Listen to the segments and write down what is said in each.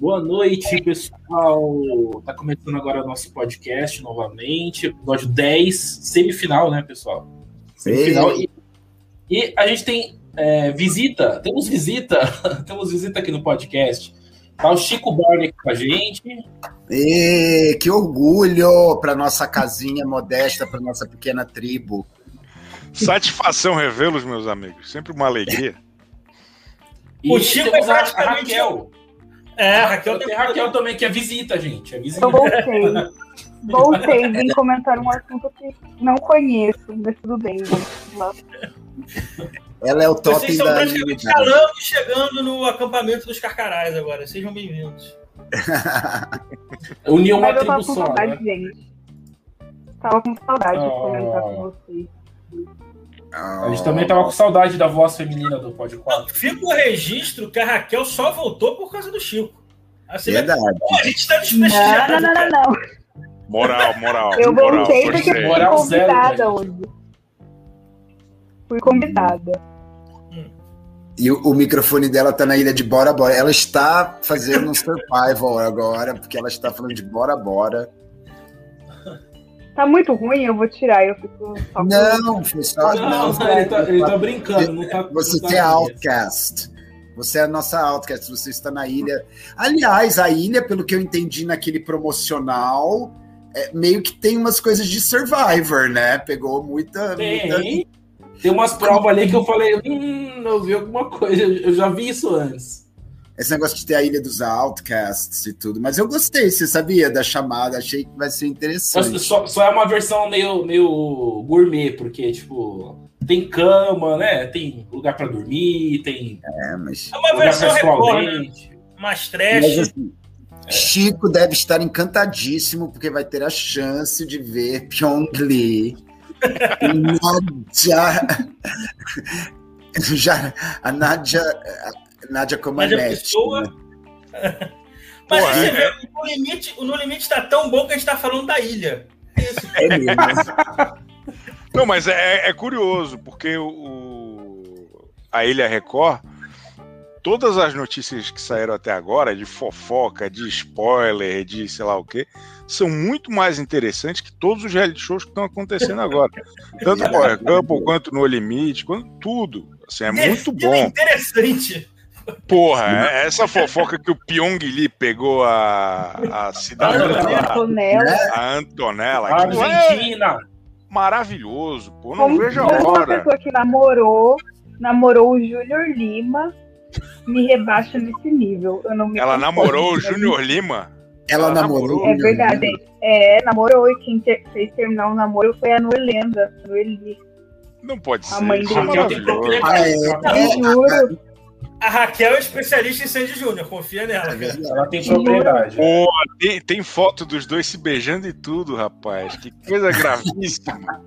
Boa noite, pessoal. Tá começando agora o nosso podcast novamente, episódio 10, semifinal, né, pessoal? Semifinal. E, e, a gente tem é, visita, temos visita, temos visita aqui no podcast. Tá o Chico Barney com a gente. E, que orgulho para nossa casinha modesta, para nossa pequena tribo. Satisfação revê-los, meus amigos. Sempre uma alegria. E o Chico é praticamente... a Raquel. É, a Raquel tem Raquel também, que é visita, gente. É visita. Eu voltei. Voltei, vim comentar um assunto que não conheço, mas tudo bem. Ela é o top Vocês estão praticamente calando e chegando no acampamento dos Carcarás agora. Sejam bem-vindos. Uniu uma tribo só, saudade, né? gente. Tava com saudade oh. de comentar com vocês. A gente também tava com saudade da voz feminina do Pod 4. Fica o registro que a Raquel só voltou por causa do Chico. Assim, Verdade. Pô, a gente tá desprestigiado. Não, não, não, não, Moral, moral. Eu moral, voltei porque fui moral convidada zero, hoje. Fui convidada. E o, o, microfone dela tá na ilha de Bora Bora. Ela está fazendo um survival agora, porque ela está falando de Bora Bora. Tá muito ruim, eu vou tirar. Eu fico só Não, foi só. Não, não, ele, tá, ele tá brincando. Não tá, você não tá é outcast. Você é a nossa outcast, você está na ilha. Aliás, a ilha, pelo que eu entendi naquele promocional, é, meio que tem umas coisas de Survivor, né? Pegou muita. Tem. muita... Tem umas provas ali que eu falei, hum, eu vi alguma coisa, eu já vi isso antes esse negócio de ter a ilha dos outcasts e tudo. Mas eu gostei, você sabia da chamada, achei que vai ser interessante. Só, só é uma versão meio, meio gourmet, porque, tipo, tem cama, né? Tem lugar para dormir, tem. É, mas. É uma versão recorrente, mais trash. Mas, assim, Chico deve estar encantadíssimo, porque vai ter a chance de ver Pyong Lee. Nadia. Já, a Nadia Nádia Comaneci. Pessoa... Né? Mas Porra, você é... vê, o No, limite, o No Limite tá tão bom que a gente tá falando da ilha. É, é mesmo. Não, mas é, é curioso, porque o, a Ilha Record, todas as notícias que saíram até agora, de fofoca, de spoiler, de sei lá o quê, são muito mais interessantes que todos os reality shows que estão acontecendo agora. Tanto o Power Couple quanto No Limite, quanto tudo. Assim, é muito bom. É interessante. Porra, é essa fofoca que o Pyong Lee pegou a, a cidade a Antonella. A Antonella. A Argentina. É maravilhoso, pô. Não Como vejo a hora. Uma pessoa que namorou, namorou o Júnior Lima, me rebaixa nesse nível. Eu não me Ela namorou o Júnior Lima? Ela, Ela namorou? É verdade. É, namorou e quem ter, fez terminar o namoro foi a Noelenda, Noeli. Não pode a ser. Mãe dele. É ah, é, é, juro. A Raquel é especialista em Sandy Júnior, confia nela. Ela tem propriedade. Pô, tem, tem, foto dos dois se beijando e tudo, rapaz. Que coisa gravíssima.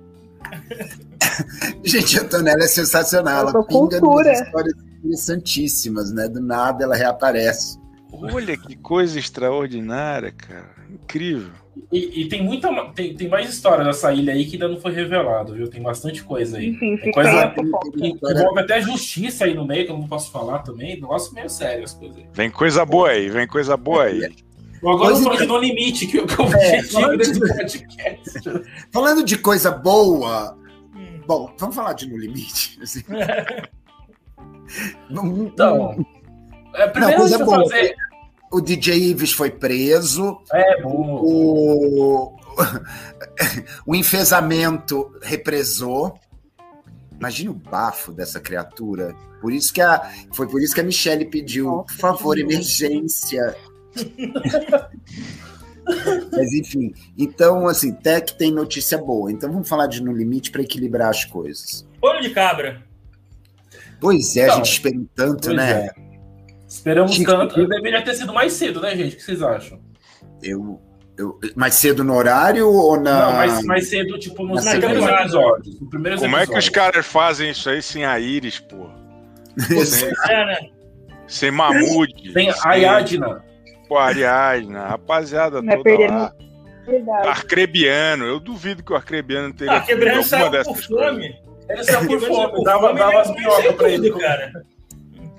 Gente, a Antonella é sensacional. Ela pinga nas histórias interessantíssimas, né? Do nada ela reaparece. Olha que coisa extraordinária, cara. Incrível. E, e, tem muita. Tem, tem mais história dessa ilha aí que ainda não foi revelado, viu? Tem bastante coisa aí. Enfim, fica coisa que envolve até justiça aí no meio, que eu não posso falar também. Negócio meio sério as coisas aí. Vem coisa boa aí, vem coisa boa aí. Agora eu falo de No Limite, que, que é o objetivo desse podcast. Falando de coisa boa. Hum. Bom, vamos falar de No Limite. Assim. então. É, primeiro não, coisa boa. fazer o DJ Ives foi preso. É, bom. O, o enfesamento represou. Imagina o bafo dessa criatura. Por isso que a, foi por isso que a Michelle pediu, por favor, emergência. Mas enfim, então assim, Tech tem notícia boa. Então vamos falar de No Limite para equilibrar as coisas. Olho de cabra. Pois é, a gente esperou tanto, né? É. Esperamos Chico, tanto. Eu... Deveria ter sido mais cedo, né, gente? O que vocês acham? Eu, eu, mais cedo no horário ou na. Não, mais, mais cedo, tipo, nos primeiros episódios. No primeiros Como episódios. é que os caras fazem isso aí sem a Iris, pô? sem, é, né? sem Mamute. Sem Ariadna. Pô, Ariadna, rapaziada Não toda é lá. Verdade. Arcrebiano, eu duvido que o Arcrebiano teria. Ah, Arcrebiano saiu por fome. Ele saiu por fome, dava, dava as minhocas pra ele. Cara.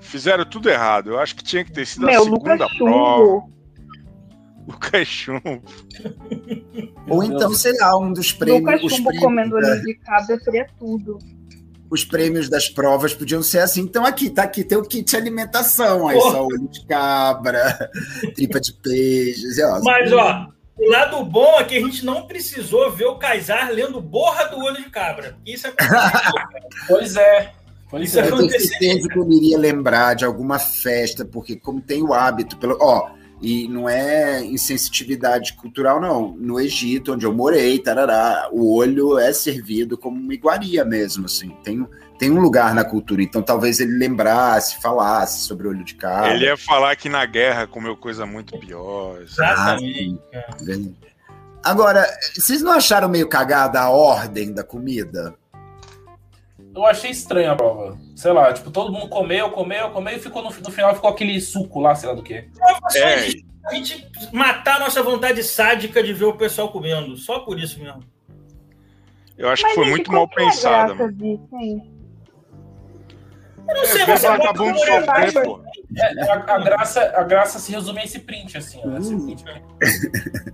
Fizeram tudo errado. Eu acho que tinha que ter sido Meu, a segunda Lucas prova. Chumbo. Lucas Chumbo. Ou então, sei lá, um dos prêmios. Lucas Chumbo prêmios, comendo da- olho de cabra seria tudo. os prêmios das provas podiam ser assim. Então, aqui, tá aqui, tem o kit de alimentação. Aí só olho de cabra, tripa de peixe. Mas, ó, o lado bom é que a gente não precisou ver o Kaysar lendo borra do olho de cabra. Isso é Pois é. Isso é. é Eu tenho aconteceu. certeza que eu iria lembrar de alguma festa, porque como tem o hábito, pelo, ó, e não é insensitividade cultural, não. No Egito, onde eu morei, tarará, o olho é servido como uma iguaria mesmo, assim. Tem, tem um lugar na cultura. Então talvez ele lembrasse, falasse sobre o olho de cabra. Ele ia falar que na guerra comeu coisa muito pior. Exatamente. Agora, vocês não acharam meio cagada a ordem da comida? Eu achei estranha a prova. Sei lá, tipo, todo mundo comeu, comeu, comeu e ficou no, no final ficou aquele suco lá, sei lá do que. É, A gente matar a nossa vontade sádica de ver o pessoal comendo. Só por isso mesmo. eu acho que foi muito mal é pensada. Eu não É, sei, vezes você bota sofrer, vai- pô. É, a, a graça, a graça se resume a esse print, assim, ó. Esse print.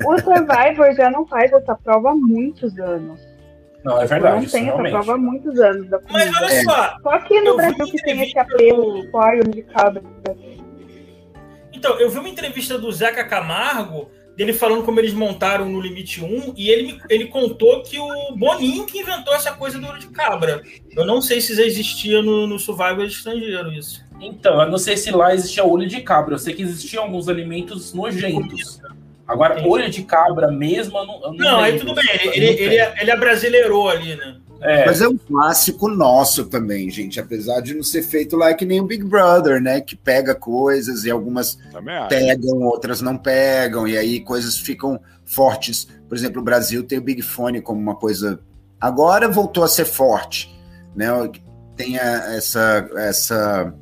O Survivor já não faz essa prova há muitos anos. Não, é verdade. não isso tem essa prova há muitos anos da Mas olha só, Só aqui no eu vi Brasil que tem esse apelo olho de cabra. Então, eu vi uma entrevista do Zeca Camargo, dele falando como eles montaram no Limite 1, e ele, me- ele contou que o Boninho que inventou essa coisa do olho de cabra. Eu não sei se já existia no, no Survivor estrangeiro isso. Então, eu não sei se lá existia olho de cabra. Eu sei que existiam alguns alimentos nojentos. Agora, Entendi. olho de cabra mesmo, eu não. Eu não, Não, aí tudo bem, ele, ele, ele, tenho. ele abrasileirou ali, né? É, Mas é um clássico nosso também, gente. Apesar de não ser feito lá que nem o Big Brother, né? Que pega coisas e algumas pegam, outras não pegam, e aí coisas ficam fortes. Por exemplo, o Brasil tem o Big Fone como uma coisa. Agora voltou a ser forte, né? Tem a- essa, essa,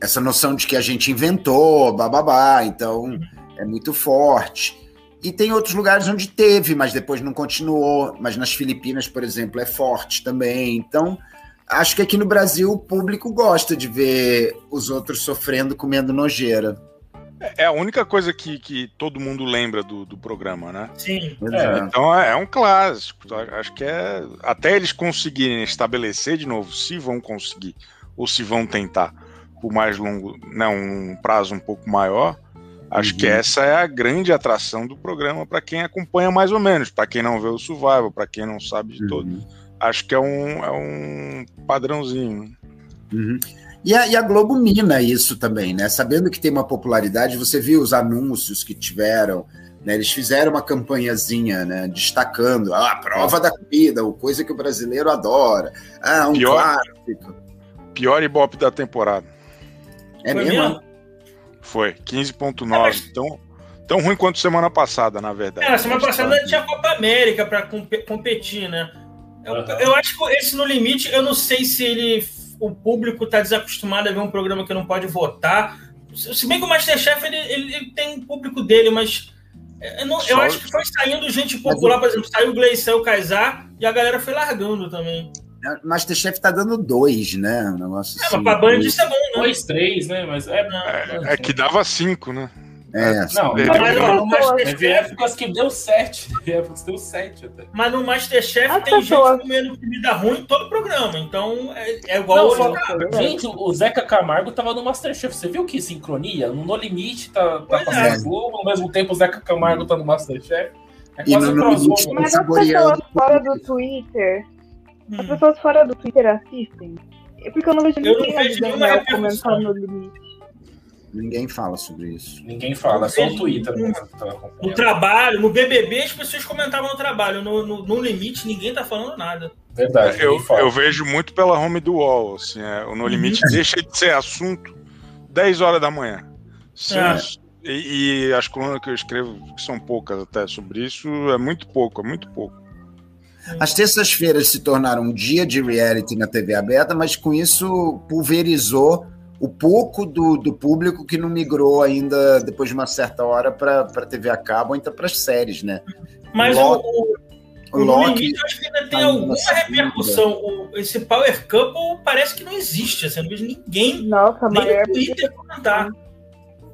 essa noção de que a gente inventou, bababá, então é muito forte. E tem outros lugares onde teve, mas depois não continuou. Mas nas Filipinas, por exemplo, é forte também. Então, acho que aqui no Brasil o público gosta de ver os outros sofrendo comendo nojeira. É a única coisa que, que todo mundo lembra do, do programa, né? Sim. É. Então é, é um clássico. Acho que é. Até eles conseguirem estabelecer de novo se vão conseguir ou se vão tentar por mais longo, né, um prazo um pouco maior. Acho Uhum. que essa é a grande atração do programa para quem acompanha mais ou menos, para quem não vê o Survival, para quem não sabe de todo. Uhum. Acho que é um, é um padrãozinho. Uhum. E a, e a Globo mina isso também, né? Sabendo que tem uma popularidade, você viu os anúncios que tiveram, né? Eles fizeram uma campanhazinha, né? Destacando ah, a prova da comida, o coisa que o brasileiro adora. Ah, um Pior- clássico. Pior Ibope da temporada. É Foi mesmo? mesmo? Foi, 15.9. Tão, tão ruim quanto semana passada, na verdade. É, semana passada tinha a Copa América para competir, né? Eu, Aham. eu acho que esse No Limite, eu não sei se ele, o público está desacostumado a ver um programa que não pode votar. Se bem que o Masterchef ele, ele, ele tem um público dele, mas eu, não- eu acho que foi saindo gente popular, por exemplo, saiu o Gleison, o Kaysar, e a galera foi largando também. Masterchef tá dando dois, né? Um negócio É, assim. mas pra Band isso é bom, né? dois, três, né? Mas é. É, é que dava 5, né? É, Não, Teve- mas, Mas, ó, no teve Masterchef, épocas que deu sete. Teve épocas que deu sete até. mas no Masterchef As tem pessoas- gente comendo comida ruim em todo o programa. Então é, é igual Não, cara. Gente, o Zeca Camargo tava no Masterchef. Você viu que sincronia? No No Limite tá, tá passando é. a Globo, ao mesmo tempo o Zeca Camargo tá no Masterchef. É E quase no um No crossover. Limite- Mas as pessoas fora do Twitter, as Hum. pessoas fora do Twitter assistem. É porque eu não vejo Eu não ninguém vejo comentando no limite. Ninguém fala sobre isso. Ninguém fala, é só o Twitter tá No trabalho, no BBB, as pessoas comentavam no trabalho. No, no, no limite, ninguém tá falando nada. Verdade, Eu, eu vejo muito pela home do UOL. Assim, é, o No Limite deixa de ser assunto 10 horas da manhã. Sim, É. e, e as colunas que eu escrevo, que são poucas até sobre isso, é muito pouco, é muito pouco. As terças-feiras se tornaram um dia de reality na TV aberta, mas com isso pulverizou o pouco do, do público que não migrou ainda depois de uma certa hora para a TV a cabo ou então para as séries, né? Mas o, Logo. o- O no Loki. limite, eu acho que ainda tem tá alguma repercussão. O- esse Power Couple parece que não existe. Assim, não vejo ninguém, Nossa, nem maior no Twitter comentar.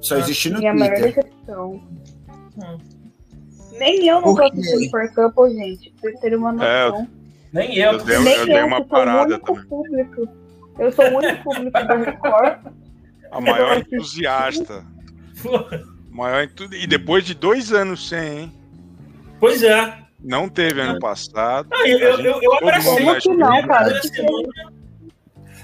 Só existe no Minha maior Twitter. decepção. Hum. Nem eu não tô assistindo Power Couple, gente. Pra vocês terem uma É, noção. Nem eu. Eu dei- Nem eu dei uma o parada também. público. Eu sou o único público da Record. A maior entusiasta. Maior entu... E depois de dois anos sem, hein? Pois é. Não teve ano passado. Não, eu, eu, eu, eu abracei. mundo Como que não, cara? Semana,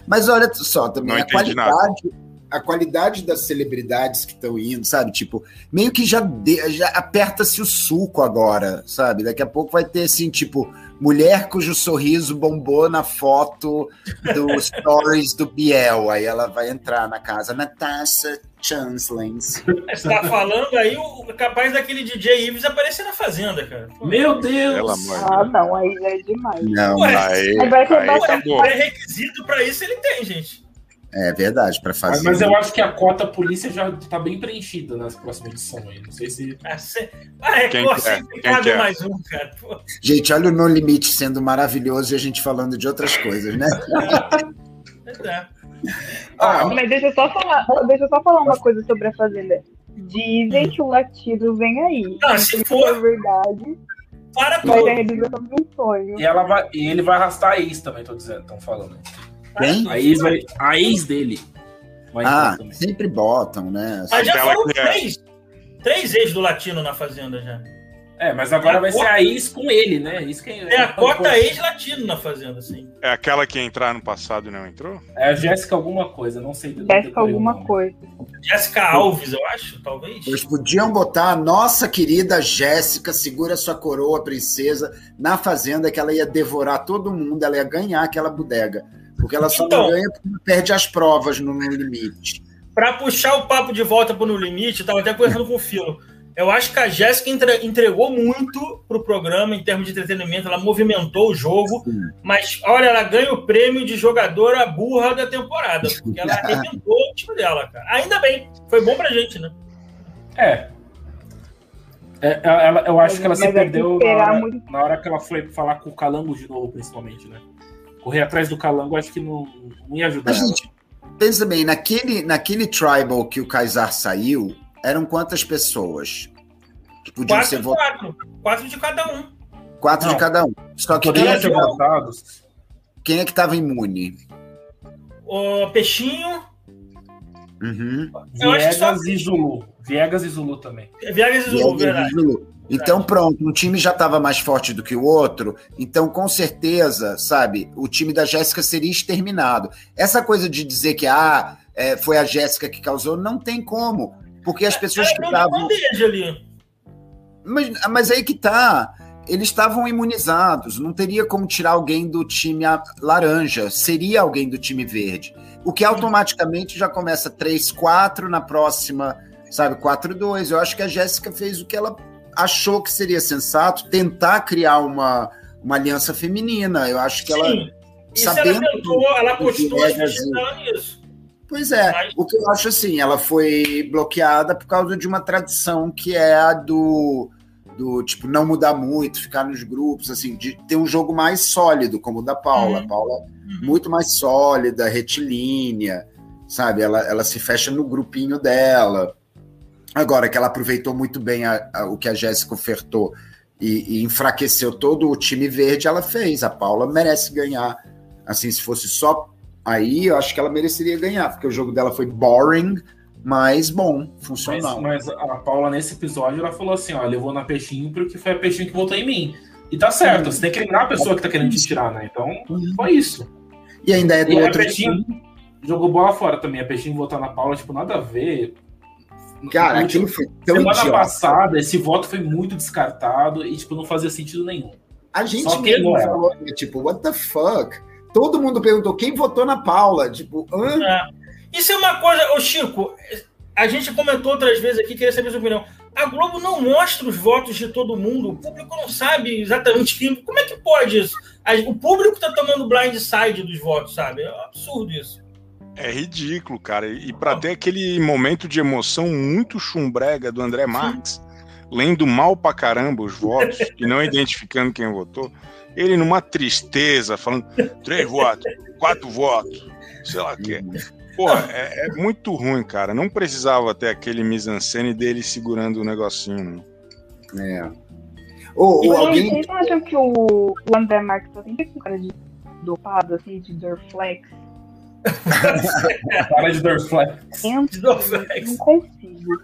Mas olha só, também Não a qualidade, a qualidade das celebridades que estão indo, sabe? Tipo, meio que já, de- já aperta-se o suco agora, sabe? Daqui a pouco vai ter assim, tipo, mulher cujo sorriso bombou na foto do stories do Biel. Aí ela vai entrar na casa, Natasha Chanslins. Você tá falando aí o capaz daquele DJ Ives aparecer na fazenda, cara. Pô, Meu Deus! Pelo amor de Ah, não, aí é demais. Não, Ué, Aí, Aí vai ter aí bastante- acabou. Pré-requisito pra isso ele tem, gente. É verdade, para Mas, fazer. mas eu acho que a cota polícia já tá bem preenchida nas próximas edições aí. Não sei se. Ah, Ah, Quem é? Quem cabe que é? mais um, cara. Pô, Gente, olha o No Limite sendo maravilhoso e a gente falando de outras coisas, né? é. Ah, Mas deixa eu só falar, deixa eu só falar uma coisa sobre a Fazenda. Dizem que o latido vem aí. Ah, se Se for- for verdade, Para vai tudo. ter a realização de um sonho. E, ela vai, e ele vai arrastar a ex também, tô dizendo, estão falando. Quem? A ex, vai, a ex dele vai Ah, sempre botam, né? Mas já foram que é- três. Três ex do latino na fazenda já. É, mas agora vai ser a ex com ele, né? Isso que É a cota ex-latino na fazenda, assim. É aquela que ia entrar no passado e não entrou? É a Jéssica alguma coisa, não sei. Jéssica alguma nome. coisa. Jéssica Alves, eu acho, talvez. Eles podiam botar a nossa querida Jéssica, segura sua coroa, princesa, na fazenda, que ela ia devorar todo mundo, ela ia ganhar aquela bodega. Porque ela só Então. não ganha porque perde as provas no, no limite. Pra puxar o papo de volta pro No Limite, eu tava até conversando com o Filo. Eu acho que a Jéssica entre- entregou muito pro programa em termos de entretenimento, ela movimentou o jogo, Sim. mas olha, ela ganha o prêmio de jogadora burra da temporada, porque ela arrebentou o time dela, cara. Ainda bem, foi bom pra gente, né? É. É, ela- eu acho que ela se é perdeu na hora, muito- na hora que ela foi falar com o Calango de novo, principalmente, né? Correr atrás do Calango, acho que não, não ia ajudar Mas, gente, pensa bem, naquele, naquele tribal que o Kaysar saiu, eram quantas pessoas? Que podiam Quatro ser de votadas? quatro. Quatro de cada um. Quatro Não. de cada um. Só que quem Poderiam é ser que, votados. quem é que tava imune? O Peixinho, Uhum. Eu acho que só- e Zulu. Viegas e Zulu também. Viegas e Zulu, E aí, verdade. Zulu. Então, pronto, um time já estava mais forte do que o outro, então, com certeza, sabe, o time da Jéssica seria exterminado. Essa coisa de dizer que ah, é, foi a Jéssica que causou, não tem como, porque as pessoas que Ela deu uma estavam. Mas, mas aí que tá. Eles estavam imunizados, não teria como tirar alguém do time a- laranja, seria alguém do time verde. O que automaticamente já começa 3-4 na próxima, sabe, 4-2. Eu acho que a Jéssica fez o que ela achou que seria sensato, tentar criar uma, uma aliança feminina. Eu acho que ela. Sim. Isso ela sabendo tentou, ela do postou as Viegas fichas e- dela nisso. Pois é, Mas- o que eu acho assim, ela foi bloqueada por causa de uma tradição que é a do, do tipo, não mudar muito, ficar nos grupos, assim, de ter um jogo mais sólido, como o da Paula. Uhum. Paula muito mais sólida, retilínea, sabe? Ela, ela se fecha no grupinho dela. Agora que ela aproveitou muito bem a- a- o que a Jéssica ofertou e, e enfraqueceu todo o time verde, ela fez. A Paula merece ganhar. Assim, se fosse só aí, eu acho que ela mereceria ganhar, porque o jogo dela foi boring, mas bom, Mas, funcional. mas a Paula, nesse episódio, ela falou assim: ó, levou na peixinho porque foi a peixinho que votou em mim. E tá certo, você tem que eliminar a pessoa que tá querendo te tirar, né? Então, foi isso. E ainda é do E a outro peixinho time. jogou bola fora também. A peixinho votar na Paula, tipo, nada a ver. Cara, aquilo foi tão Semana idiota. passada, esse voto foi muito descartado e, tipo, não fazia sentido nenhum. A gente Só mesmo falou, né, tipo, what the fuck? Todo mundo perguntou quem votou na Paula. Tipo, hã? É. Isso é uma coisa, ô Chico, a gente comentou outras vezes aqui, queria saber sua opinião. A Globo não mostra os votos de todo mundo, o público não sabe exatamente quem. Como é que pode isso? O público tá tomando blind side dos votos, sabe? É um absurdo isso. É ridículo, cara. E pra ter aquele momento de emoção muito chumbrega do André Marques, lendo mal pra caramba os votos e não identificando quem votou. Ele numa tristeza, falando três votos, quatro votos, sei lá o quê. Pô, é, é, muito ruim, cara. Não precisava ter aquele mise-en-scène dele segurando o negocinho. Não. É. Ou, ou alguém... Vocês acham que o, o André Marques tá sempre com cara de dopado, assim, de Dorflex? cara de Dorflex. Não consigo.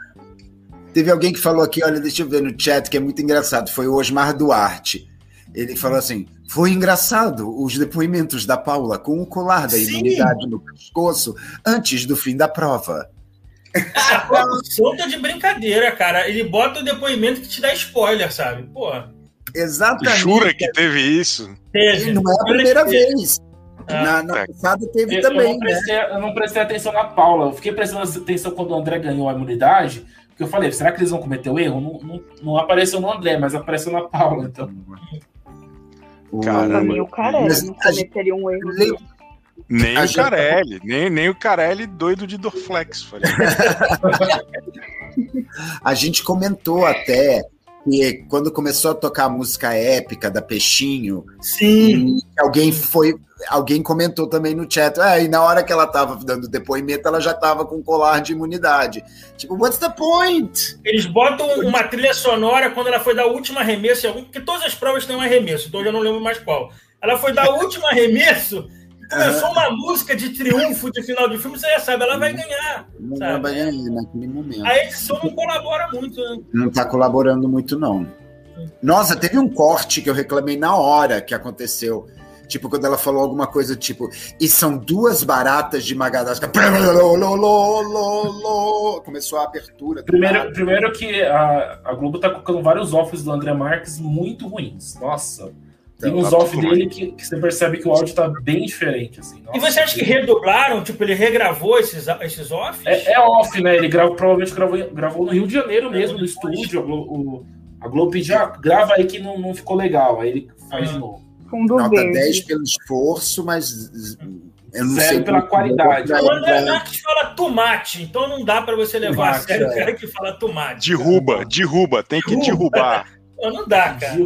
Teve alguém que falou aqui, olha, deixa eu ver no chat, que é muito engraçado. Foi o Osmar Duarte. Ele falou assim: foi engraçado os depoimentos da Paula com o colar da Sim. imunidade no pescoço antes do fim da prova. Solta de brincadeira, cara. Ele bota o depoimento que te dá spoiler, sabe? Pô. Exatamente. Jura que teve isso? Teve. Não é a primeira vez. Ah, na, na passada teve eu, também. Eu não, prestei, né? eu não prestei atenção na Paula. Eu fiquei prestando atenção quando o André ganhou a imunidade. Porque eu falei, será que eles vão cometer o erro? Não, não, não apareceu no André, mas apareceu na Paula. Então. Caramba. Pra o Carelli não cometeria um erro. Le... Nem o Carelli, nem, nem o Carelli doido de Dorflex. a gente comentou até que quando começou a tocar a música épica da Peixinho, sim, alguém foi, alguém comentou também no chat, é, e na hora que ela tava dando depoimento, ela já tava com colar de imunidade. Tipo, what's the point? Eles botam uma trilha sonora quando ela foi dar o último arremesso, porque todas as provas têm um arremesso, então eu já não lembro mais qual. Ela foi dar o último arremesso Começou uma música de triunfo de final de filme, você já sabe, ela vai ganhar. Ela vai ganhar naquele momento. A edição não colabora muito, né? Não está colaborando muito, não. Nossa, teve um corte que eu reclamei na hora que aconteceu. Tipo, quando ela falou alguma coisa, tipo, e são duas baratas de Madagascar. Começou a abertura. Primeiro, primeiro que a, a Globo tá colocando vários offs do André Marques muito ruins. Nossa. Tem uns tá off dele que, que, você percebe que o áudio tá bem diferente, assim. Nossa. E você acha que redoblaram? Tipo, ele regravou esses, esses offs? É, é off, né? Ele grava, provavelmente gravou, gravou no Rio de Janeiro mesmo, no estúdio. A Globo, a Globo pediu, ah, grava aí que não, não ficou legal. Aí ele faz de novo. Fundo Nota verde. 10 pelo esforço, mas eu não Zero sei pela qualidade. O André Marques fala tomate, então não dá para você levar Tomate, a sério o é. cara que fala tomate. Derruba, derruba, tem que derrubar. Não dá, cara.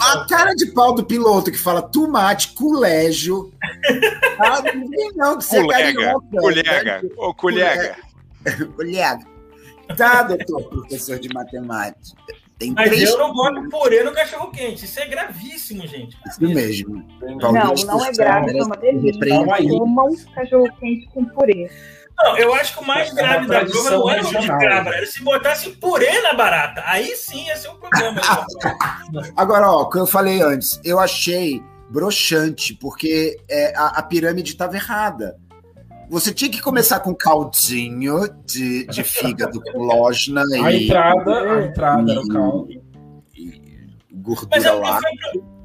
A cara de pau do piloto que fala tomate, colégio. Ah, não vem não, que você é Colega, carioca. colega, ô colega. Colega. Tá, doutor, professor de matemática. Tem Mas três... eu não boto purê no cachorro quente. Isso é gravíssimo, gente. Isso mesmo. Não, não é grave, é uma delícia. Comam cachorro quente com purê. Não, eu acho que o mais É grave da prova não era o de cabra, era se botasse purê na barata. Aí sim ia ser um problema. Agora, ó, o que eu falei antes, eu achei broxante, porque é, a, a pirâmide estava errada. Você tinha que começar com caldinho de, de fígado com lojna A e, entrada, a entrada era o caldo. e Mas gordura era, lá.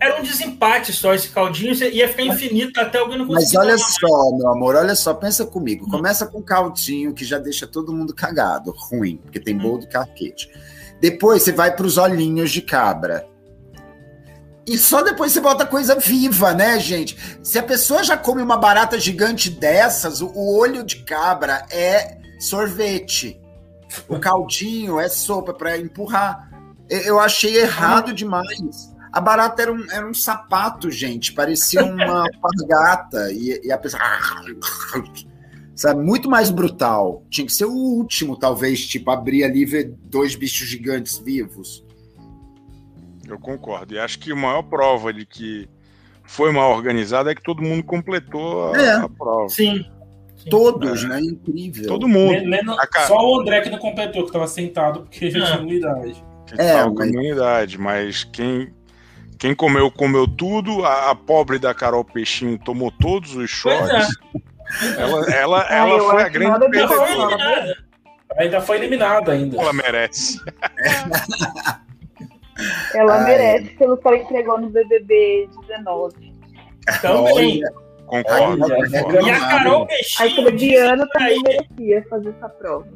Era um desempate só esse caldinho, ia ficar infinito até alguém não Mas conseguir. olha tomar. só, meu amor, olha só, pensa comigo. Começa com caldinho, que já deixa todo mundo cagado, ruim, porque tem bolo de carquete. Depois você vai para os olhinhos de cabra. E só depois você bota coisa viva, né, gente? Se a pessoa já come uma barata gigante dessas, o, olho de cabra é sorvete. O caldinho é sopa para empurrar. Eu, eu achei errado demais. A barata era um, era um sapato, gente. Parecia uma pargata. E, e a pessoa. Sabe, muito mais brutal. Tinha que ser o último, talvez, tipo, abrir ali e ver dois bichos gigantes vivos. Eu concordo. E acho que a maior prova de que foi mal organizada é que todo mundo completou a, É. a prova. Sim. Sim. Todos, né? Incrível. Todo mundo. Men- menos- A ca- Só o André que não completou, que tava sentado, porque já Ah. tinha imunidade. que É, tava com mas- imunidade, mas quem, quem comeu, comeu tudo. A, a pobre da Carol Peixinho tomou todos os choques. é. Ela, ela, ela foi a grande perdedora. Ainda foi eliminada ainda. Ela merece. Ela Ai. merece pelo que ela entregou no BBB 19. Também. Concordo. Olha, concordo. E a Carol A Peixinho. Treviano disse também aí- merecia fazer essa prova.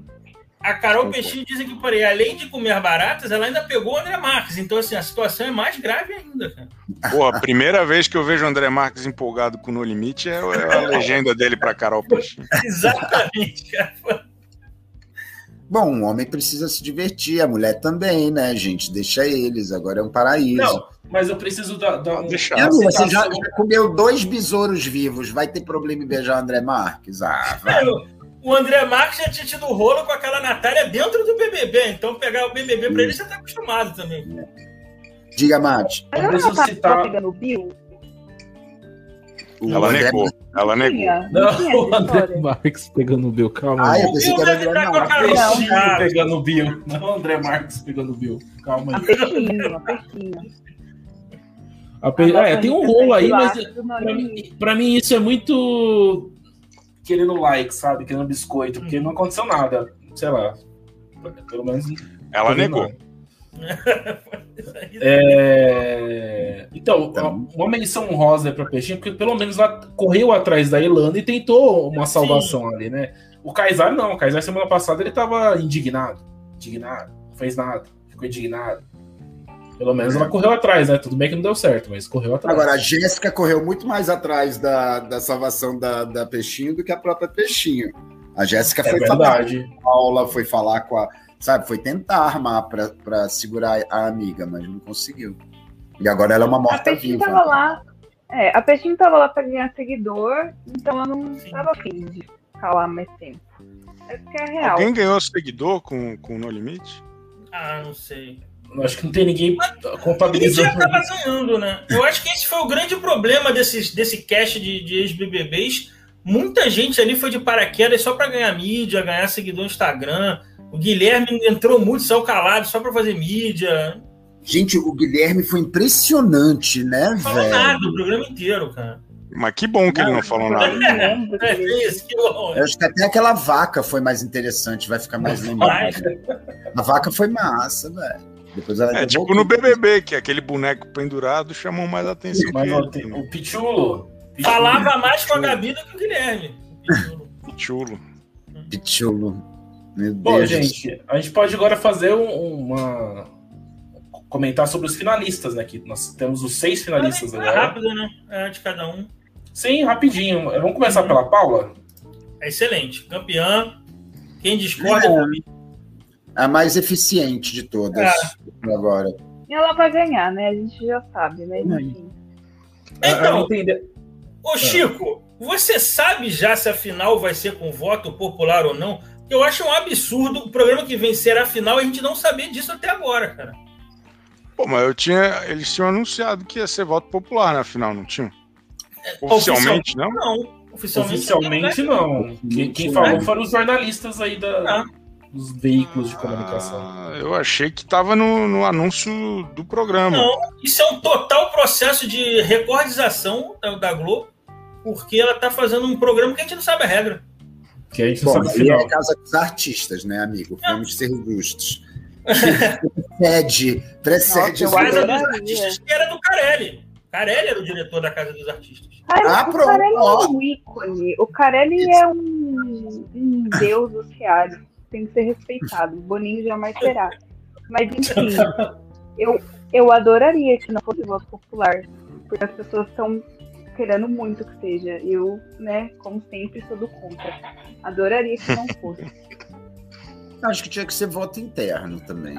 A Carol Peixinho dizem que, porém, além de comer baratas, ela ainda pegou o André Marques. Então, assim, a situação é mais grave ainda, cara. Porra, a primeira vez que eu vejo o André Marques empolgado com No Limite é é a legenda dele pra Carol Peixinho. Exatamente, cara. Bom, um homem precisa se divertir, a mulher também, né, gente? Deixa eles, agora é um paraíso. Não, mas eu preciso dar, dar um. Deixa. Minha amiga, você já, já comeu dois besouros vivos, vai ter problema em beijar o André Marques? Ah, vai. O André Marques já tinha tido rolo com aquela Natália dentro do BBB, então pegar o BBB pra ele já tá acostumado também. Diga, Mate. Eu ela preciso não tá citar- pegando o Bill? Ela André- negou. Ela negou. Não, o André. Marques pegando o Bill, calma. Ah, aí. eu pensei que era André tá Marques. Não. pegando o Bill, não André Marques pegando o Bill. Calma A aí. peixinho, a peixinho. A Pe- É, tem um rolo aí, mas pra mim, pra mim isso é muito querendo like, sabe? Querendo biscoito, porque não aconteceu nada. Sei lá. Pelo menos. Ela negou. nada. É, Então, Então. uma menção honrosa para Peixinho, porque pelo menos ela correu atrás da Elana e tentou uma salvação ali, né? O Kaysar não, o Kaysar semana passada ele tava indignado, indignado, não fez nada, ficou indignado. Pelo menos ela correu atrás, né? Tudo bem que não deu certo, mas correu atrás. Agora, a Jéssica correu muito mais atrás da, da salvação da, da Peixinho do que a própria Peixinho. A Jéssica é foi falar verdade. com a Paula, foi falar com a. Sabe, foi tentar armar pra, pra segurar a amiga, mas não conseguiu. E agora ela é uma A morta peixinho viva. tava lá. É, a peixinho tava lá pra ganhar seguidor, então eu não Sim. tava afim de ficar lá mais tempo. É porque é real. Alguém ganhou seguidor com, com No Limite? Ah, não sei. Eu Acho que não tem ninguém A gente contabilizando. acaba ganhando, né? Eu acho que esse foi o grande problema desses, desse cast de, de ex-BBBs. Muita gente ali foi de paraquedas só pra ganhar mídia, ganhar seguidor no Instagram. O Guilherme entrou muito, saiu calado só pra fazer mídia. Gente, o Guilherme foi impressionante, né, Não falou velho? nada o programa inteiro, cara. Mas que bom que ele não falou nada. não É direito. isso, que bom. Eu acho que até aquela vaca foi mais interessante, vai ficar mais Mas, lembrada. A vaca foi massa, velho. Depois ela É tipo no BBB, que aquele boneco pendurado chamou mais atenção. Mas ó, tem o Pichulo. Pichulo. falava mais com a Gabi do que o Guilherme. Chulo. Pichulo. Meu Bom, Deus. gente, a gente pode agora fazer um- uma. comentar sobre os finalistas, né? Que nós temos os seis finalistas É agora. rápido, né? É de cada um. Sim, rapidinho. Vamos começar pela Paula? É excelente. Campeã. Quem discorda. A mais eficiente de todas É. agora. E ela vai ganhar, né? A gente já sabe, né? Enfim. Então, Ô, Chico, você sabe já se a final vai ser com voto popular ou não? Eu acho um absurdo o programa que vencer a final a gente não saber disso até agora, cara. Pô, mas eu tinha. Eles tinham anunciado que ia ser voto popular na final, não tinham? Oficialmente, não? Não. Oficialmente, Oficialmente não. Quem, quem Não. falou foram os jornalistas aí da, Ah. Dos veículos de comunicação. Ah, eu achei que tava no, no anúncio do programa. Não, isso é um total processo de recordização da, da Globo, porque ela tá fazendo um programa que a gente não sabe a regra. Que a gente Bom, sabe aí é casa dos artistas, né, amigo? Vamos ser justos. Precede, precede. Nossa, eu os Casa dos Artistas que era do Carelli. Carelli era o diretor da Casa dos Artistas. Cara, Ah, o pronto, Carelli é um ícone. O Carelli é um, um deus dos reais. Tem que ser respeitado. O Boninho jamais será. Mas, enfim, eu, eu adoraria que não fosse voto popular. Porque as pessoas estão querendo muito que seja. Eu, né, como sempre, sou do contra. Adoraria que não fosse. Acho que tinha que ser voto interno também.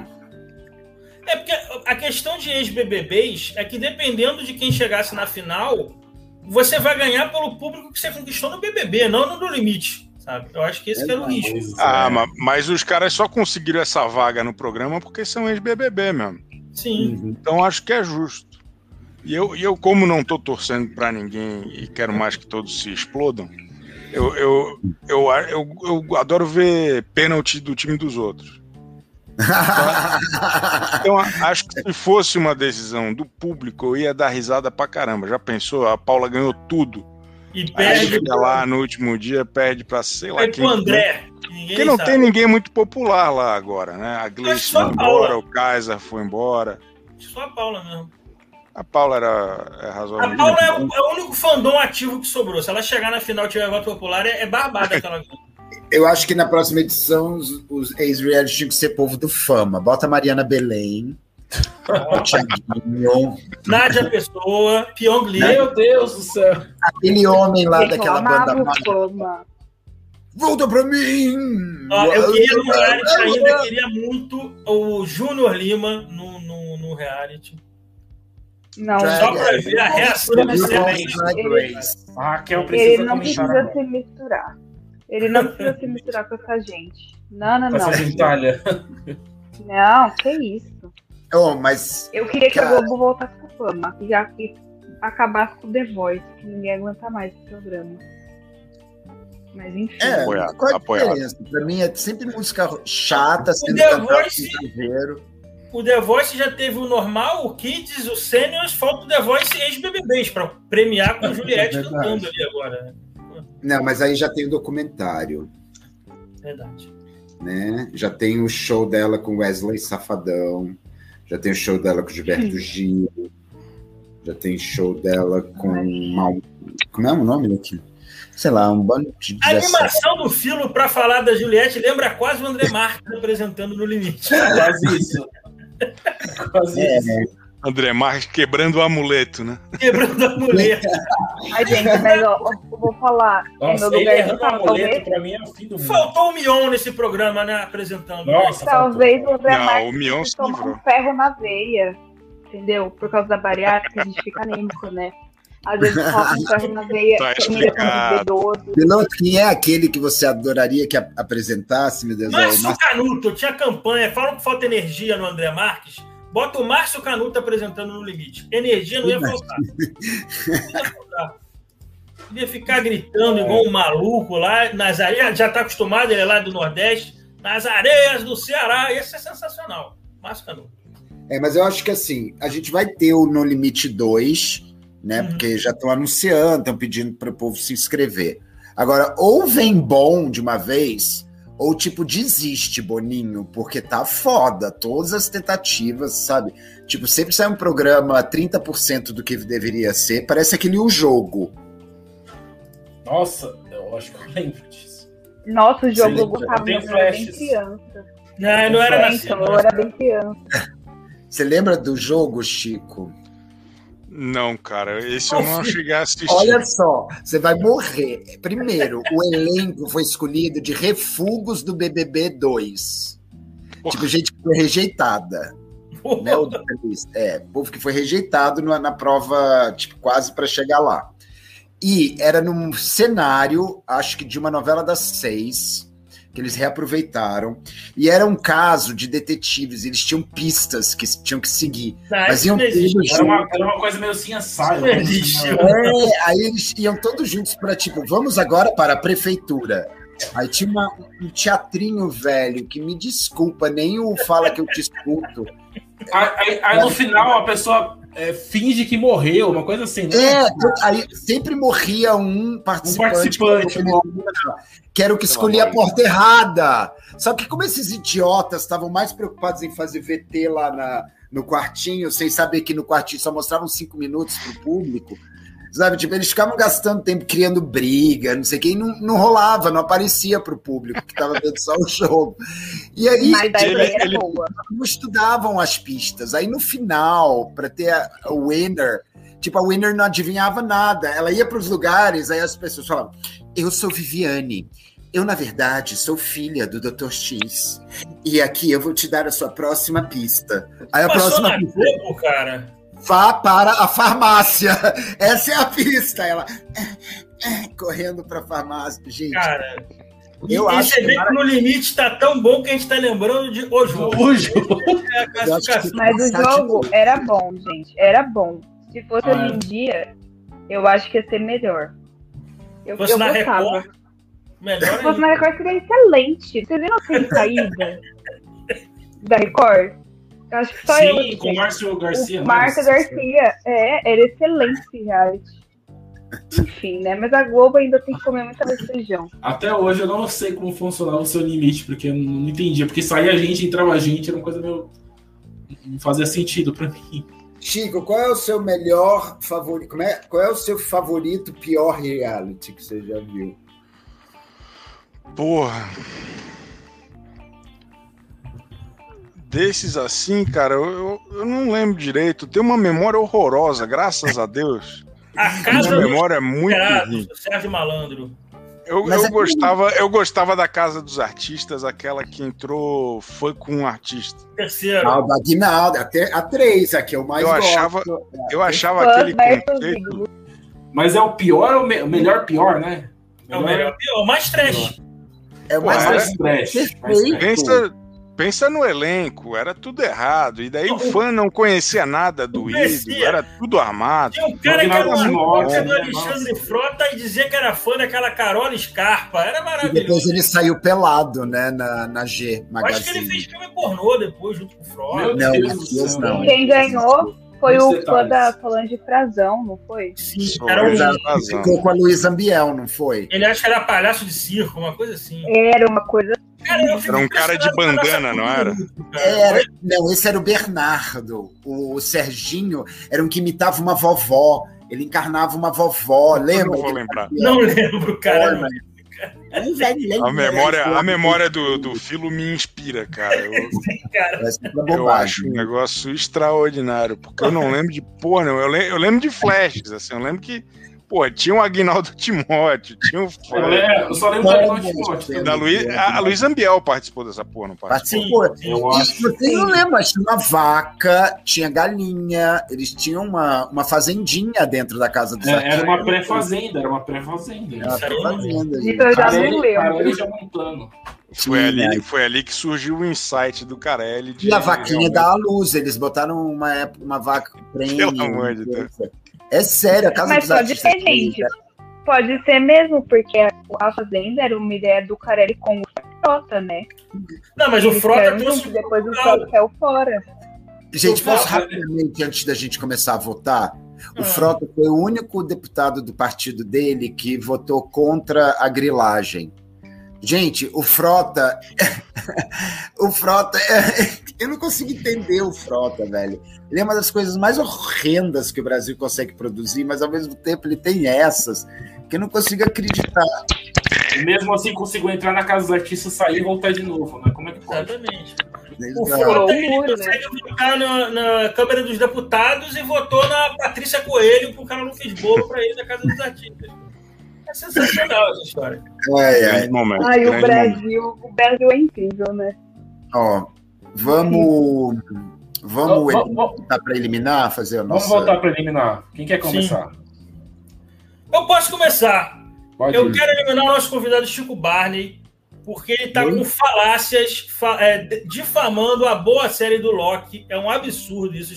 É porque a questão de ex-BBBs é que dependendo de quem chegasse na final, você vai ganhar pelo público que você conquistou no BBB, não no No Limite, sabe? Eu acho que esse que era o risco. Ah, é. ma- mas os caras só conseguiram essa vaga no programa porque são ex-BBB mesmo. Sim. Então acho que é justo. E eu, e eu como não tô torcendo pra ninguém e quero mais que todos se explodam, eu, eu, eu, eu, eu adoro ver pênalti do time dos outros. Então acho que se fosse uma decisão do público, eu ia dar risada pra caramba. Já pensou? A Paula ganhou tudo. E Aí perde chega lá no último dia, perde pra sei lá perde quem. pro André. que Ninguém Porque não sabe. tem ninguém muito popular lá agora, né? A Gleice só foi a Paula. embora, o Kaiser foi embora. Só a Paula mesmo. A Paula era é A razoavelmente. Paula é o, é o único fandom ativo que sobrou. Se ela chegar na final e tiver voto popular, é, é barbada aquela. Eu acho que na próxima edição os, os ex-reality tinham que ser povo do fama. Bota a Mariana Belém, Nádia Pessoa, Pyong Lee. Meu Deus do céu. aquele homem lá daquela banda. Volta pra mim! Ó, eu queria no reality ainda, queria muito o Júnior Lima no, no, no reality. Não, Só pra ver a reação do. Ah, que eu ele não precisa agora. se misturar. Ele não precisa se misturar com essa gente. Não, não, Com não. essa gentalha. Não, que isso. Oh, mas Eu queria que a Globo voltasse com a fama. E já que acabasse com o The Voice, que ninguém aguenta mais esse programa. Mas enfim. é, Apoiado, qual a apoiado. diferença? Pra mim é sempre música chata, sendo The cantada Voice-. O The Voice já teve o normal, o Kids, o Seniors, falta o The Voice ex-BBBs pra premiar com Juliette É cantando ali agora. né? Não, mas aí já tem o documentário, Verdade. né? Já tem o show dela com Wesley Safadão, já tem o show dela com Gilberto Gil, já tem show dela com Mal... Como é o nome daqui? Sei lá, um bando de A 17. animação do Filo pra falar da Juliette lembra quase o André Marques apresentando no limite. Quase isso. Quase É, isso. André Marques quebrando o amuleto, né? Quebrando a mulher. Ai, gente, mas ó, eu vou falar. Nossa, é meu ele errando o amuleto pra mim é o fim do mundo. Faltou o Mion nesse programa, né? Apresentando. Nossa, talvez o André Não, Marques o Mion se toma livrou. um ferro na veia. Entendeu? Por causa da bariátrica, a gente fica anêmico, né? Às vezes falta um ferro na veia, Tá. Piloto, quem é aquele que você adoraria que apresentasse, meu Deus? É o Márcio Márcio- Canuto, tinha campanha. Falam que falta energia no André Marques. Bota o Márcio Canuto apresentando no limite. Energia não ia faltar. Não ia faltar. Ia ficar gritando igual um maluco lá nas areias. Já está acostumado, ele é lá do Nordeste. Nas areias do Ceará. Ia ser sensacional. Márcio Canuto. É, mas eu acho que assim, a gente vai ter o No Limite 2, né? Uhum. Porque já estão anunciando, estão pedindo para o povo se inscrever. Agora, ou vem bom de uma vez, ou tipo, desiste, Boninho, porque tá foda. Todas as tentativas, sabe? Tipo, sempre sai um programa 30% do que deveria ser, parece aquele o jogo. Nossa, eu acho que eu lembro disso. Nossa, o jogo era bem flashes. criança. Não, não era É, nascido. então, eu era bem criança. Você lembra do jogo, Chico? Não, cara, esse eu não cheguei a assistir. Olha só, você vai morrer. Primeiro, o elenco foi escolhido de refugos do BBB 2. Tipo, gente que foi rejeitada. Né, o é, povo que foi rejeitado na, na prova, tipo, quase para chegar lá. E era num cenário, acho que de uma novela das seis, que eles reaproveitaram. E era um caso de detetives, eles tinham pistas que tinham que seguir. Mas iam todos Era uma, era uma coisa meio assim. Não existe. É, aí eles iam todos juntos para tipo, vamos agora para a prefeitura. Aí tinha uma- um teatrinho velho que me desculpa, nem o fala que eu te escuto. Aí, aí- aí no final a pessoa é, finge que morreu, uma coisa assim, né? É, aí sempre morria um participante, participante, que era o que escolhia a porta errada. Só que como esses idiotas estavam mais preocupados em fazer VT lá na, no quartinho, sem saber que no quartinho só mostravam cinco minutos para o público, sabe? Tipo, eles ficavam gastando tempo criando briga, não sei o que, e não, não rolava, não aparecia para o público que estava vendo só o jogo. E aí Mas a ele- ideia era ele- boa. não estudavam as pistas. Aí no final, para ter a, a winner, tipo, a winner não adivinhava nada. Ela ia para os lugares, aí as pessoas falavam: Eu sou Viviane. Eu, na verdade, sou filha do Dr. X. E aqui eu vou te dar a sua próxima pista. Aí a Passou próxima na pista. Globo, cara. Vá para a farmácia. Essa é a pista. Ela é, é, correndo para a farmácia. Gente, Cara. Eu e acho você que vê que no limite tá tão bom que a gente tá lembrando de o jogo. O jogo. É Mas o jogo era bom, gente. Era bom. Se fosse Ah, hoje em dia, eu acho que ia ser melhor. Eu, Fosse eu na gostava. Record, melhor Se fosse na. Record, seria excelente. Vocês viram a saída da Record? Eu acho que só eu. Sim, com o Márcio Garcia. O né? Márcio Garcia, é, era excelente esse reality. Enfim, né? Mas a Globo ainda tem que comer muita feijão. Até hoje eu não sei como funcionava o seu limite, porque eu não entendia. Porque saía gente, entrava gente, era uma coisa meio. Não fazia sentido pra mim. Chico, qual é o seu melhor favorito? Como é, qual é o seu favorito pior reality que você já viu? Porra. Desses assim, cara, eu, eu, eu não lembro direito. Tem uma memória horrorosa, graças a Deus. A Minha casa do memória é muito ruim. Sérgio Malandro. Eu, eu é gostava, eu gostava da Casa dos Artistas, aquela que entrou foi com um artista. Terceiro. Ah, o da Aguinaldo, até a três, aqui eu mais Eu gosto. achava- Eu achava aquele conceito. Mas é o pior ou me- o melhor pior, né? É o melhor. É o mais trash. É o Pô, mais era- Mais trash. mais Perfeito. trash. Pensa, pensa no elenco, era tudo errado. E daí o fã não conhecia nada do ídolo, era tudo armado. Tinha um cara que era Timóteo, cópia do? Alexandre Frota e dizia que era fã daquela Carola Scarpa. Era E maravilhoso. depois ele saiu pelado, né, na, na G Eu Acho que ele Magazine. fez filme pornô depois, junto com o Frota. Meu Não, Deus não. Quem ganhou foi o fã da Falange Frazão, não foi? Sim, era um. Ficou com a Luísa Ambiel, não foi? ele acha que era palhaço de circo, uma coisa assim. Era uma coisa. Cara, Era um cara de bandana, não era? Era, não, esse era o Bernardo. O, Serginho era um que imitava uma vovó. Ele encarnava uma vovó, lembra? não vou lembrar. Não lembro, cara. Olha, A memória, a memória do, do Filo me inspira, cara. Eu, é eu acho um negócio extraordinário, porque eu não lembro de porra, não. Eu, le- eu lembro de flashes, assim, eu lembro que, pô, tinha o Aguinaldo Timóteo, tinha o Eu, lembro- eu só lembro do Aguinaldo Timóteo. da Luiz, a, a Luiz Ambiel participou dessa porra, não participou? Participou. Eu acho. Você não lembra, mas tinha uma vaca, tinha galinha, eles tinham uma, uma fazendinha dentro da casa dos É, era uma artistas. pré-fazenda, era uma pré-fazenda. Era uma Isso aí, fazenda, Isso gente. eu já não lembro. Foi Sim, ali, né? foi ali que surgiu o insight do Carelli. De, E a vaquinha realmente- dá a luz, eles botaram uma, uma vaca premium. Pelo amor de Deus. É sério, a casa Mas dos pode artistas. ser, gente. Pode ser mesmo, porque a Fazenda era uma ideia do Carelli com o Frota, né? Não, mas o Frota trouxe junto, depois o. Frota caiu fora. Gente, O posso Frota- rapidamente, antes da gente começar a votar? O Ah. Frota foi o único deputado do partido dele que votou contra a grilagem. Gente, o Frota. o Frota. Eu não consigo entender o Frota, velho. Ele é uma das coisas mais horrendas que o Brasil consegue produzir, mas ao mesmo tempo ele tem essas que eu não consigo acreditar. E mesmo assim conseguiu entrar na casa dos artistas, sair e voltar de novo, né? Como é que pode? Exatamente. O. Frota ele Loucura, consegue votar na, na Câmara dos Deputados e votou na Patrícia Coelho porque ela não fez bolo pra ele na Casa dos Artistas. É sensacional essa história. É, é. Grande momento. Ai, o grande momento. Brasil, o Brasil é incrível, né? Ó, vamos. Vamos Vamos- vamos- tá para eliminar, fazer a Vamos nossa. voltar para eliminar. Quem quer começar? Eu posso começar. Pode Eu ir. quero eliminar o nosso convidado Chico Barney, porque ele tá Oi? com falácias, fa- é, difamando a boa série do Loki. É um absurdo isso.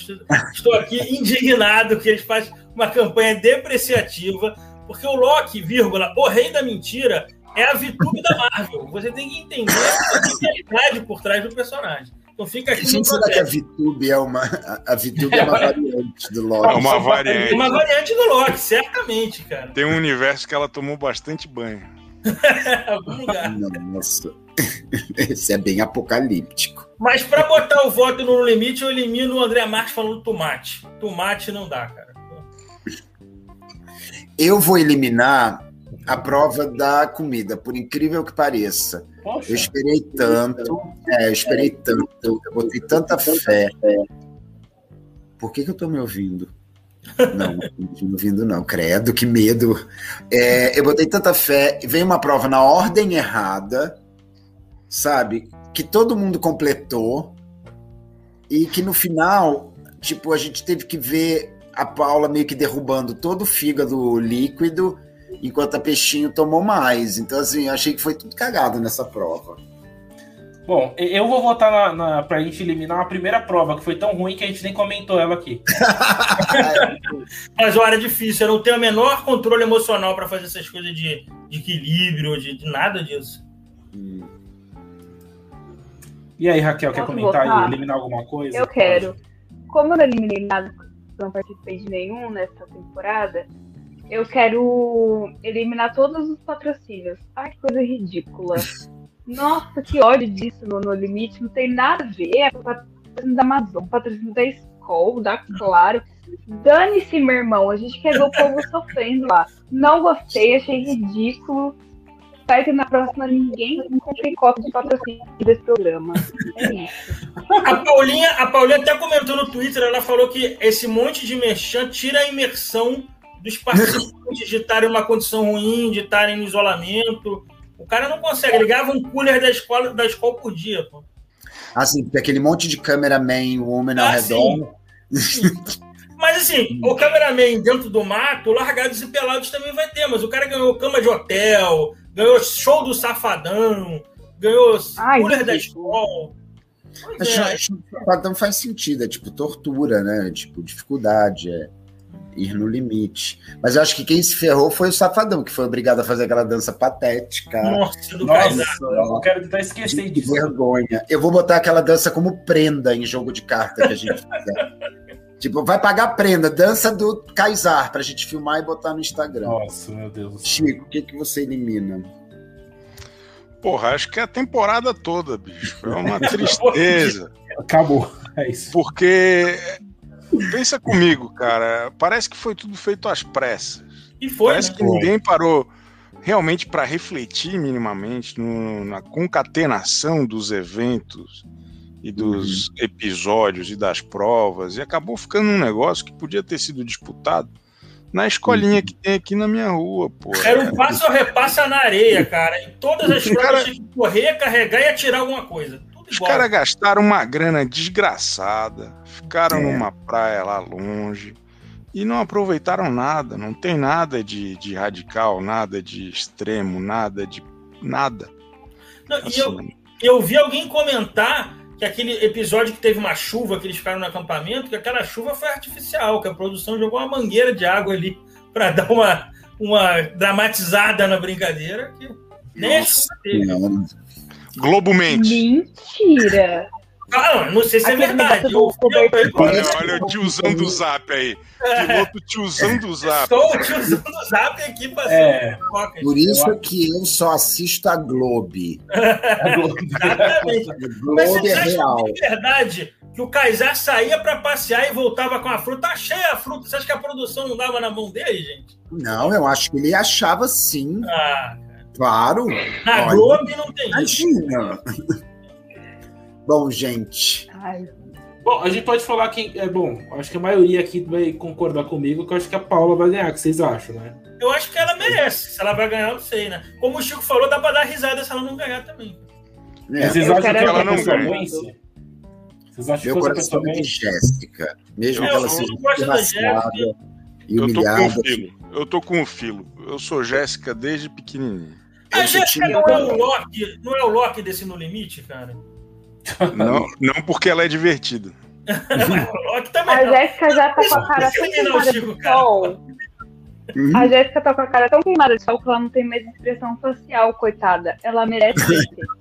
Estou, aqui indignado que eles fazem uma campanha depreciativa, porque o Loki, vírgula, o rei da mentira, é a VTube da Marvel. Você tem que entender a realidade por trás do personagem. Então fica aqui no Gente, será que a. VTube é uma. A VTube é uma variante do Loki. É uma variante. Uma variante do Loki, certamente, cara. Tem um universo que ela tomou bastante banho. Em algum lugar. Nossa. Esse é bem apocalíptico. Mas pra botar o voto no limite, eu elimino o André Marques falando tomate. Tomate não dá, cara. Eu vou eliminar a prova da comida, por incrível que pareça. Poxa, Eu esperei tanto, é, eu esperei tanto, eu botei tanta fé. Por que, que eu tô me ouvindo? Não, não me ouvindo, não. Credo, que medo. É, eu botei tanta fé, veio uma prova na ordem errada, sabe? Que todo mundo completou, e que no final, tipo, a gente teve que ver a Paula meio que derrubando todo o fígado líquido enquanto a Peixinho tomou mais. Então, assim, eu achei que foi tudo cagado nessa prova. Bom, eu vou votar na, na, pra gente eliminar a primeira prova, que foi tão ruim que a gente nem comentou ela aqui. Mas olha, é difícil. Eu não tenho o menor controle emocional pra fazer essas coisas de, de equilíbrio, de, de nada disso. E aí, Raquel, quer Posso comentar votar? e eliminar alguma coisa? Eu quero. Como eu não eliminei nada, não participei de nenhum nessa temporada, eu quero eliminar todos os patrocínios. Ai, que coisa ridícula. Nossa, que ódio disso no, no limite. Não tem nada a ver. É patrocínio da Amazon, patrocínio da Skol, da Claro. Dane-se, meu irmão. A gente quer ver o povo sofrendo lá. Não gostei, achei ridículo. Que na próxima ninguém compre cópia de patrocínio desse programa. É isso. A Paulinha, a Paulinha até comentou no Twitter, ela falou que esse monte de merchan tira a imersão dos participantes de estarem em uma condição ruim, de estarem no isolamento. O cara não consegue, ele grava um cooler da escola, da escola por dia, pô. Assim, tem aquele monte de cameraman, woman ao Ah, redor. Mas assim, o cameraman dentro do mato, largados e pelados também vai ter, mas o cara ganhou cama de hotel, ganhou show do Safadão, ganhou Ai, cooler da escola. Acho, é, acho que o Safadão faz sentido, é tipo tortura, né? Tipo, dificuldade, é ir no limite. Mas eu acho que quem se ferrou foi o Safadão, que foi obrigado a fazer aquela dança patética. Nossa, do Nossa, eu quero tentar esquecer Que disso. vergonha. Eu vou botar aquela dança como prenda em jogo de carta que a gente fizer. tipo, vai pagar prenda, dança do Kaysar, pra gente filmar e botar no Instagram. Nossa, meu Deus do céu. Chico, o que, que você elimina? Porra, acho que é a temporada toda, bicho. É uma tristeza. Acabou. É isso. Porque. Pensa comigo, cara. Parece que foi tudo feito às pressas. E foi, Parece né? que ninguém parou realmente para refletir minimamente no- na concatenação dos eventos e dos episódios e das provas e acabou ficando um negócio que podia ter sido disputado na escolinha que tem aqui na minha rua, pô. Era um passo a repassa na areia, cara. Em todas as Os provas cara- tinha que correr, carregar e atirar alguma coisa. Tudo Os caras gastaram uma grana desgraçada, ficaram É. numa praia lá longe e não aproveitaram nada. Não tem nada de, de radical, nada de extremo, nada de nada. Não, e eu, Assim, eu vi alguém comentar que aquele episódio que teve uma chuva, que eles ficaram no acampamento, que aquela chuva foi artificial, que a produção jogou uma mangueira de água ali para dar uma, uma dramatizada na brincadeira. Que nem a Nossa. Mentira! Ah, não, sei se é verdade. negócio Eu, do eu. Olha, olha o tiozão do zap aí. Piloto tiozão do zap. estou o zap aqui passando É. Por isso que eu só assisto a Globe. Exatamente. A Mas vocês é real. de verdade que o Kaysar saía para passear e voltava com a fruta? Cheia a fruta. Você acha que a produção não dava na mão dele, gente? Não, eu acho que ele achava sim. Ah, Claro. na Olha. Globo não tem isso. Imagina. Bom, gente. Ai, Bom, a gente pode falar quem. É bom, acho que a maioria aqui vai concordar comigo, que eu acho que a Paula vai ganhar, o que vocês acham, né? Eu acho que ela merece. Se ela vai ganhar, eu não sei, né? Como o Chico falou, dá pra dar risada se ela não ganhar também. É, Vocês Eu acham que ela não ganha. Vocês acham que meu coração é de? Jéssica. Mesmo Eu que ela seja eu gosto da desgraçada e Eu tô com humilhada. o filo. Eu tô com o filo. Eu sou Jéssica desde pequenininho. A Jéssica não é o. Loki, não é o Loki desse No Limite, cara? Não, não porque ela é divertida. A. Jéssica já tá com a cara tão Não, queimada Chico, de sol. Hum? A Jéssica tá com a cara tão queimada de sol que ela não tem mais expressão facial, coitada. Ela merece.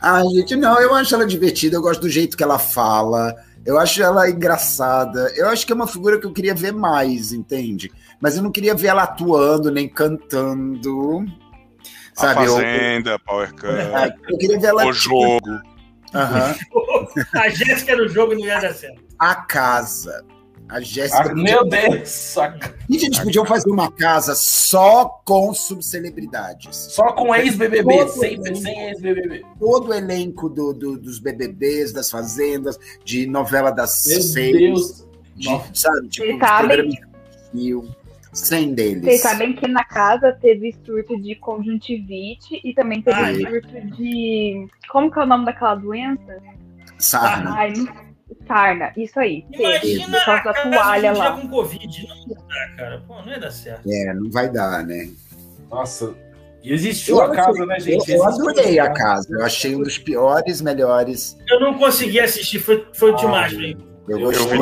Ah, gente, não, eu acho ela divertida, eu gosto do jeito que ela fala, eu acho ela engraçada, eu acho que é uma figura que eu queria ver mais, entende? Mas eu não queria ver ela atuando, nem cantando, A sabe? Eu, Fazenda, Power Cup, eu queria ver ela... o jogo. Aham. A Jéssica no jogo não ia dar certo. A casa. A Jéssica... Ah, meu Deus! saca. E a gente podia fazer uma casa só com subcelebridades. Só com ex-BBB, sempre sem ex-BBB. Todo o elenco do, do- dos BBBs, das fazendas, de novela das Meu seis, Deus! de, Nossa. sabe? Tipo, sabem- programa infantil, sem deles. Vocês sabem que na casa teve surto de conjuntivite e também teve Ai. surto de. Como que é o nome daquela doença? Sarna. Ai, sarna. Isso aí. Teve. Imagina Por causa a toalha lá. com Covid. Não ia dar, cara. Pô, não ia dar certo. É, não vai dar, né? Nossa. E existiu a casa, né, Eu, gente? eu Existiu adorei a casa. Eu achei um dos piores, melhores. Eu não consegui assistir, foi, foi demais pra mim. Eu, Eu dois- eu vi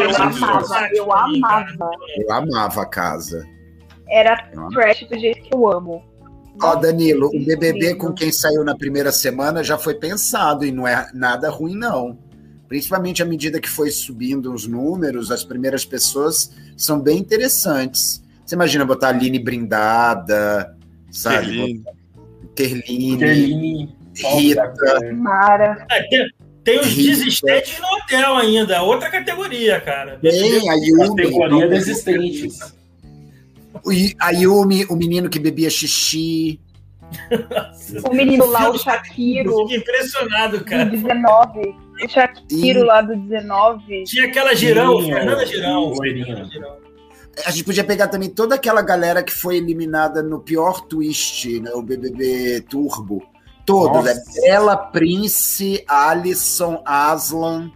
eu amava, eu amava. Eu amava a casa. Era trash do jeito que eu amo. Ó, Danilo, o BBB com quem saiu na primeira semana já foi pensado e não é nada ruim, não. Principalmente à medida que foi subindo os números, as primeiras pessoas são bem interessantes. Você imagina botar a Aline brindada, sabe? Kerline. Kerline, Kerline, Rita. Mara. É, tem, os desistentes no hotel ainda, outra categoria, cara. Tem a Yumi. categoria desistentes. A Yumi, o menino que bebia xixi. O menino lá, o Shakiro, fico impressionado, do cara. 19. O Shakiro E- lá do 19. Tinha aquela girão, Sim, o Loirinho. Fernanda Girão. A gente podia pegar também toda aquela galera que foi eliminada no pior twist, né? O BBB Turbo. Todos. É Bela, Prince, Alisson, Aslan.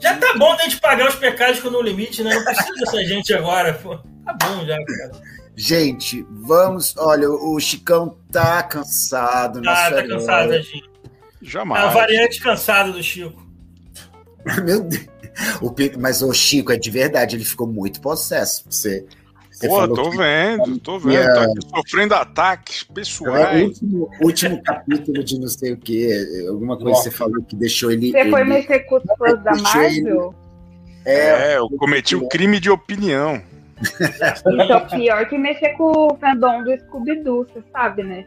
Já tá bom da gente pagar os pecados com no limite, né? Não precisa dessa gente agora, pô. Tá bom já, cara. Gente, vamos. Olha, o Chicão tá cansado. Tá, tá cansado, tadinho. Jamais. É a variante cansada do Chico. Meu Deus. O, mas o Chico é de verdade, ele ficou muito possesso. Você, você Pô, tô que... vendo, tô vendo. Yeah. Tô aqui sofrendo ataques pessoais. É, o último, último capítulo de não sei o que, alguma coisa Nossa. você falou que deixou ele. Você ele, foi mexer com os fãs da Marvel? Ele, é, é, eu cometi o um crime de opinião. Isso é pior que mexer com o fandom do Scooby-Doo, você sabe, né?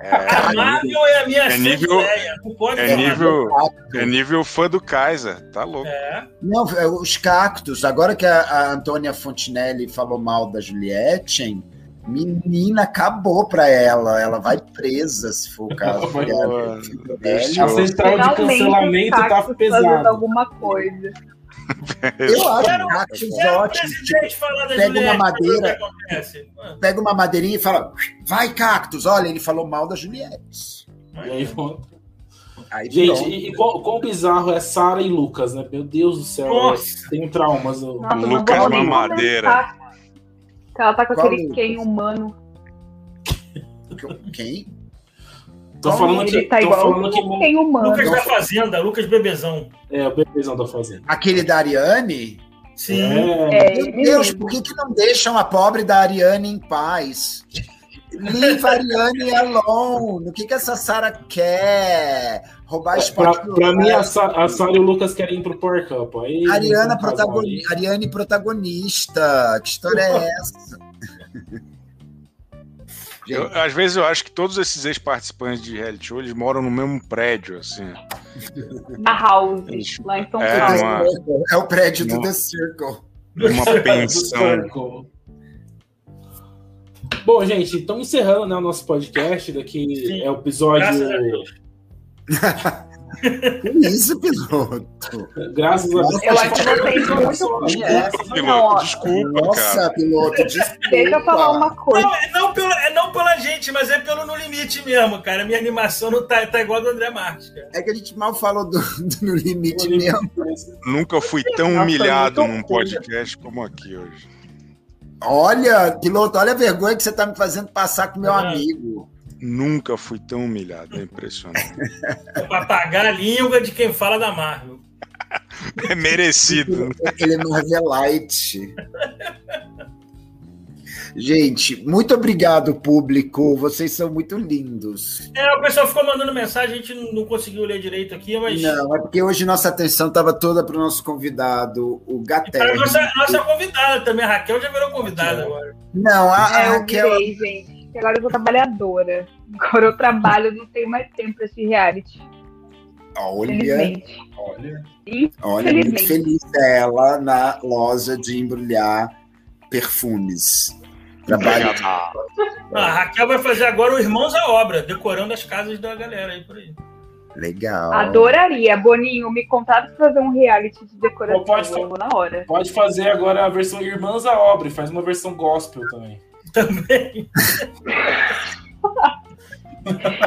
É, a Marvel é a minha é nível, ideia. Não pode é nível, é nível fã do Kaiser, tá louco. É. Não, é, os cactos. Agora que a, a Antônia Fontinelli falou mal da Juliette, menina, acabou pra ela. Ela vai presa, se for o caso. a central de cancelamento tá pesada. alguma coisa. Eu acho quero, cactos ótimos. Pega uma madeira, pega uma madeirinha e fala: vai, cactus. Olha, ele falou mal da Juliette. E aí, aí Gente, e, e quão, quão, bizarro é Sara e Lucas, né? Meu Deus do céu. Nossa. Tem traumas. Nossa, Lucas é uma madeira. Ela tá com Qual aquele quem humano. Quem? Tô falando que, tá tô falando que tem humano. Lucas da Fazenda, Lucas Bebezão. É, o Bebezão da Fazenda. Aquele da Ariane? Sim. É. Meu Deus, por que, que não deixam a pobre da Ariane em paz? Leave a Ariane alone. O que, que essa Sara quer? Roubar espaço. Pra, pra mim, a, Sa a Sara e o Lucas querem ir pro Power Cup. Aí, Ariana protagoni Ariane protagonista. Que história é essa? Eu, às vezes eu acho que todos esses ex-participantes de reality show eles moram no mesmo prédio, assim. A House, eles, lá em São é, Paulo. É o prédio do The Circle. Uma pensão. Bom, gente, estamos encerrando né, o nosso podcast. Daqui Sim. é o episódio. Isso, piloto. Graças a Deus. Eu acho que vocês são muito Desculpa, piloto. Desculpa, Nossa, cara. piloto, desculpa. Deixa eu falar uma coisa. Não, é não, pelo, é não pela gente, mas é pelo No Limite mesmo, cara. Minha animação não tá, tá igual a do André Marques, cara. É que a gente mal falou do, do No Limite no mesmo. Nunca fui tão humilhado num podcast como aqui hoje. Olha, piloto, olha a vergonha que você tá me fazendo passar com meu é. amigo. Nunca fui tão humilhado, é impressionante. É pra pagar a língua de quem fala da Marvel. É merecido. Ele é Marvelite. Gente, muito obrigado, público. Vocês são muito lindos. É, o pessoal ficou mandando mensagem, a gente não conseguiu ler direito aqui, mas. Não, é porque hoje nossa atenção estava toda para o nosso convidado, o Gaté. Nossa, nossa convidada também, a Raquel já virou convidada agora. Não, a, a é, Raquel. Eu virei, gente agora eu sou trabalhadora. Agora eu trabalho, não tenho mais tempo para esse reality. Olha, olha, olha, muito feliz dela na loja de embrulhar perfumes. Trabalha. Ah, a Raquel vai fazer agora o Irmãos à Obra, decorando as casas da galera aí por aí. Legal. Adoraria. Boninho, me contaram para fazer um reality de decoração pode, na hora. Pode fazer agora a versão Irmãs à Obra, faz uma versão gospel também. Também.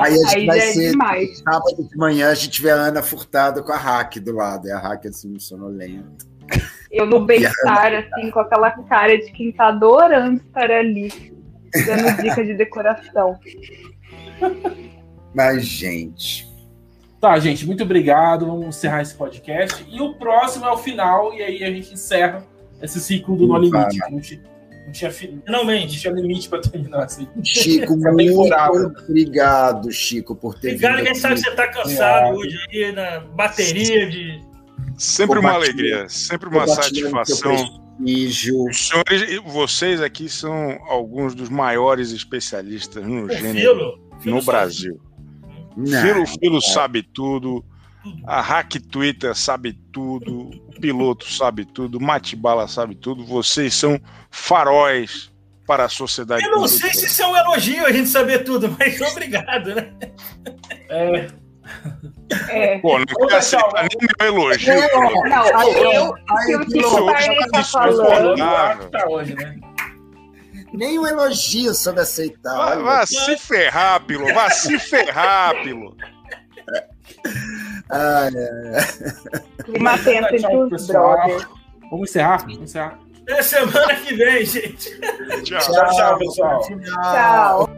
Aí a gente Aí vai é ser demais. sábado de manhã, a gente vê a Ana Furtado com a Hack do lado. É a Hack assim, sonolenta. Eu no bem-estar, assim, com aquela cara de quem tá adorando estar ali, dando dicas de decoração. Mas, gente. Tá, gente, muito obrigado. Vamos encerrar esse podcast. E o próximo é o final, e aí a gente encerra esse ciclo do No Limite. Não tinha, Finalmente. Não tinha limite para terminar assim. Chico, muito obrigado, Chico, por ter Obrigado, quem sabe que você está cansado é. hoje aí na bateria de. Sempre uma alegria, sempre uma satisfação. Os senhores, vocês aqui são alguns dos maiores especialistas no gênero no Brasil. Não, Filo, Filo é. sabe tudo. A Hack Twitter sabe tudo, o piloto sabe tudo, Matibala sabe tudo. Vocês são faróis para a sociedade. Eu não sei se isso é um elogio a gente saber tudo, mas obrigado, né? É, É. Pô, não quer aceitar nem meu elogio. pô. Não, Aí, eu, aí, tá falando. Ah, o tá hoje, né? Nem um elogio soube aceitar. Olha. vá se ferrar, Pilo. Vá se ferrar, Pilo. Ah, é. Clima tenso entre Tchau, os pessoal. brothers. Vamos encerrar? Vamos encerrar. Até semana que vem, gente. Tchau. Tchau, tchau, pessoal. Tchau. Tchau.